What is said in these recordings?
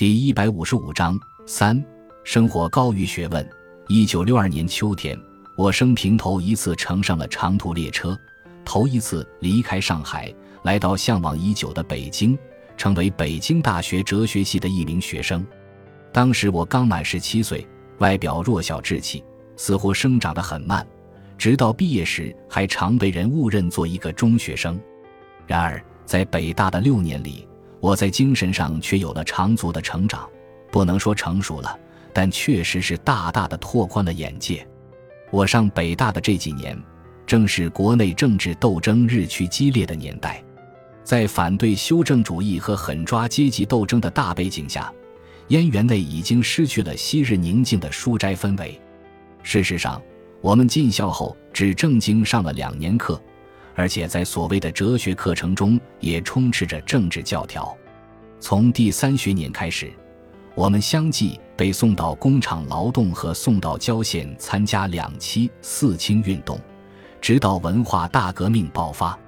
第一百五十五章三，生活高于学问。一九六二年秋天，我生平头一次乘上了长途列车，头一次离开上海，来到向往已久的北京，成为北京大学哲学系的一名学生。当时我刚满十七岁，外表弱小稚气，似乎生长得很慢，直到毕业时还常被人误认做一个中学生。然而，在北大的六年里，我在精神上却有了长足的成长，不能说成熟了，但确实是大大的拓宽了眼界。我上北大的这几年，正是国内政治斗争日趋激烈的年代，在反对修正主义和狠抓阶级斗争的大背景下，燕园内已经失去了昔日宁静的书斋氛围。事实上，我们进校后只正经上了两年课。而且在所谓的哲学课程中，也充斥着政治教条。从第三学年开始，我们相继被送到工厂劳动和送到郊县参加两期四清运动，直到文化大革命爆发。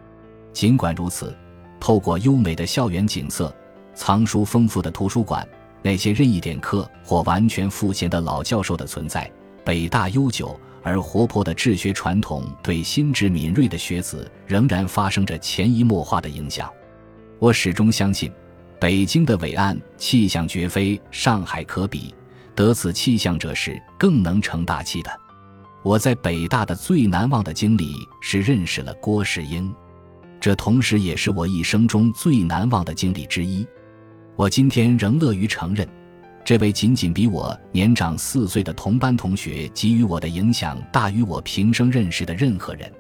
尽管如此，透过优美的校园景色、藏书丰富的图书馆、那些任意点课或完全赋闲的老教授的存在，北大悠久。而活泼的治学传统对心智敏锐的学子仍然发生着潜移默化的影响。我始终相信，北京的伟岸气象绝非上海可比，得此气象者是更能成大器的。我在北大的最难忘的经历是认识了郭世英，这同时也是我一生中最难忘的经历之一。我今天仍乐于承认。这位仅仅比我年长四岁的同班同学给予我的影响大于我平生认识的任何人。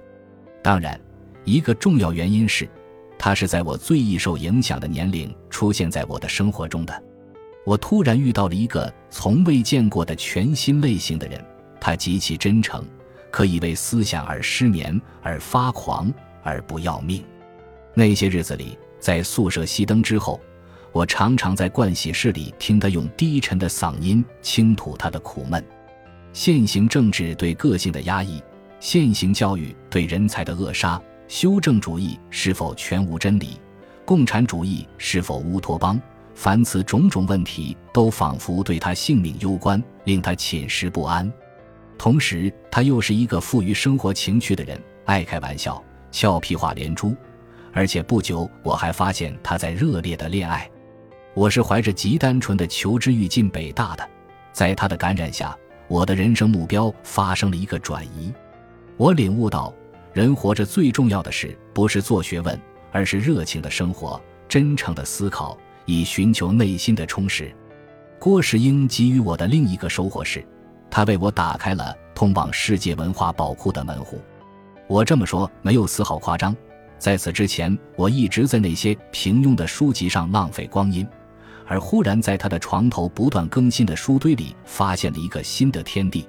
当然，一个重要原因是，他是在我最易受影响的年龄出现在我的生活中的。我突然遇到了一个从未见过的全新类型的人，他极其真诚，可以为思想而失眠而发狂而不要命。那些日子里，在宿舍熄灯之后。我常常在盥洗室里听他用低沉的嗓音倾吐他的苦闷。现行政治对个性的压抑，现行教育对人才的扼杀，修正主义是否全无真理，共产主义是否乌托邦？凡此种种问题，都仿佛对他性命攸关，令他寝食不安。同时，他又是一个富于生活情趣的人，爱开玩笑，俏皮话连珠。而且不久，我还发现他在热烈的恋爱。我是怀着极单纯的求知欲进北大的，在他的感染下，我的人生目标发生了一个转移。我领悟到，人活着最重要的是不是做学问，而是热情的生活、真诚的思考，以寻求内心的充实。郭世英给予我的另一个收获是，他为我打开了通往世界文化宝库的门户。我这么说没有丝毫夸张，在此之前，我一直在那些平庸的书籍上浪费光阴。而忽然在他的床头不断更新的书堆里，发现了一个新的天地。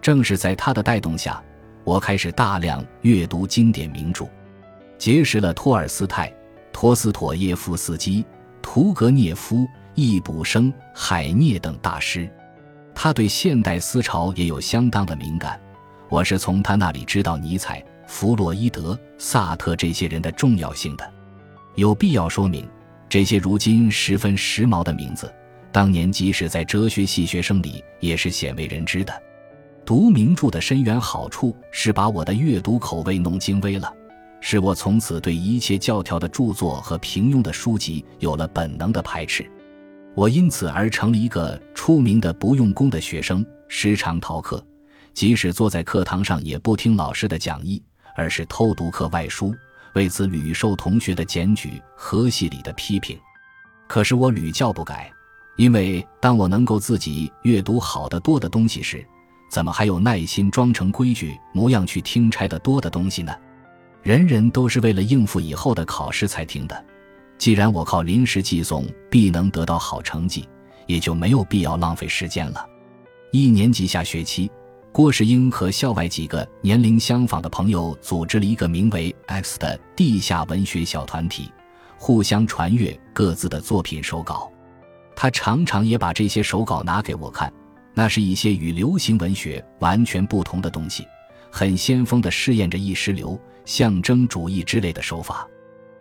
正是在他的带动下，我开始大量阅读经典名著，结识了托尔斯泰、托斯妥耶夫斯基、屠格涅夫、易卜生、海涅等大师。他对现代思潮也有相当的敏感。我是从他那里知道尼采、弗洛伊德、萨特这些人的重要性的。有必要说明。这些如今十分时髦的名字，当年即使在哲学系学生里也是鲜为人知的。读名著的深远好处是把我的阅读口味弄精微了，使我从此对一切教条的著作和平庸的书籍有了本能的排斥。我因此而成了一个出名的不用功的学生，时常逃课，即使坐在课堂上也不听老师的讲义，而是偷读课外书。为此屡受同学的检举和系里的批评，可是我屡教不改，因为当我能够自己阅读好的多的东西时，怎么还有耐心装成规矩模样去听差的多的东西呢？人人都是为了应付以后的考试才听的，既然我靠临时寄诵必能得到好成绩，也就没有必要浪费时间了。一年级下学期。郭世英和校外几个年龄相仿的朋友组织了一个名为 “X” 的地下文学小团体，互相传阅各自的作品手稿。他常常也把这些手稿拿给我看，那是一些与流行文学完全不同的东西，很先锋的试验着意识流、象征主义之类的手法。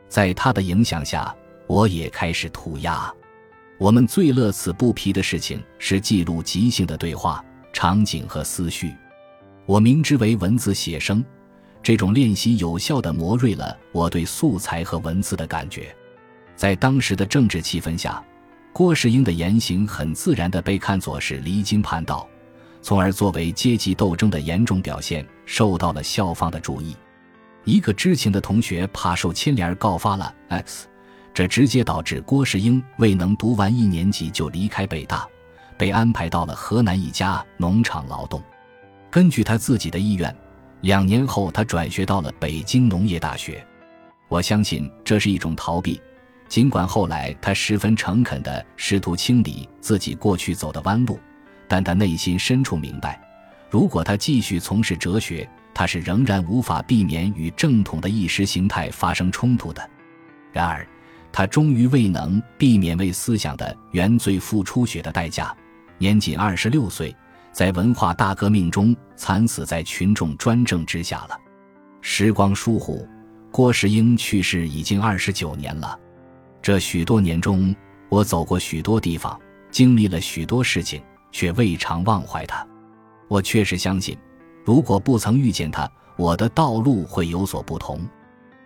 在他的影响下，我也开始涂鸦。我们最乐此不疲的事情是记录即兴的对话、场景和思绪。我明之为文字写生。这种练习有效地磨锐了我对素材和文字的感觉。在当时的政治气氛下，郭世英的言行很自然地被看作是离经叛道，从而作为阶级斗争的严重表现受到了校方的注意。一个知情的同学怕受牵连告发了 X，这直接导致郭世英未能读完一年级就离开北大，被安排到了河南一家农场劳动。根据他自己的意愿。两年后，他转学到了北京农业大学。我相信这是一种逃避，尽管后来他十分诚恳地试图清理自己过去走的弯路，但他内心深处明白，如果他继续从事哲学，他是仍然无法避免与正统的意识形态发生冲突的。然而，他终于未能避免为思想的原罪付出血的代价。年仅二十六岁。在文化大革命中惨死在群众专政之下了。时光疏忽，郭世英去世已经二十九年了。这许多年中，我走过许多地方，经历了许多事情，却未尝忘怀他。我确实相信，如果不曾遇见他，我的道路会有所不同。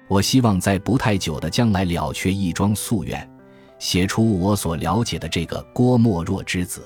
我希望在不太久的将来了却一桩夙愿，写出我所了解的这个郭沫若之子。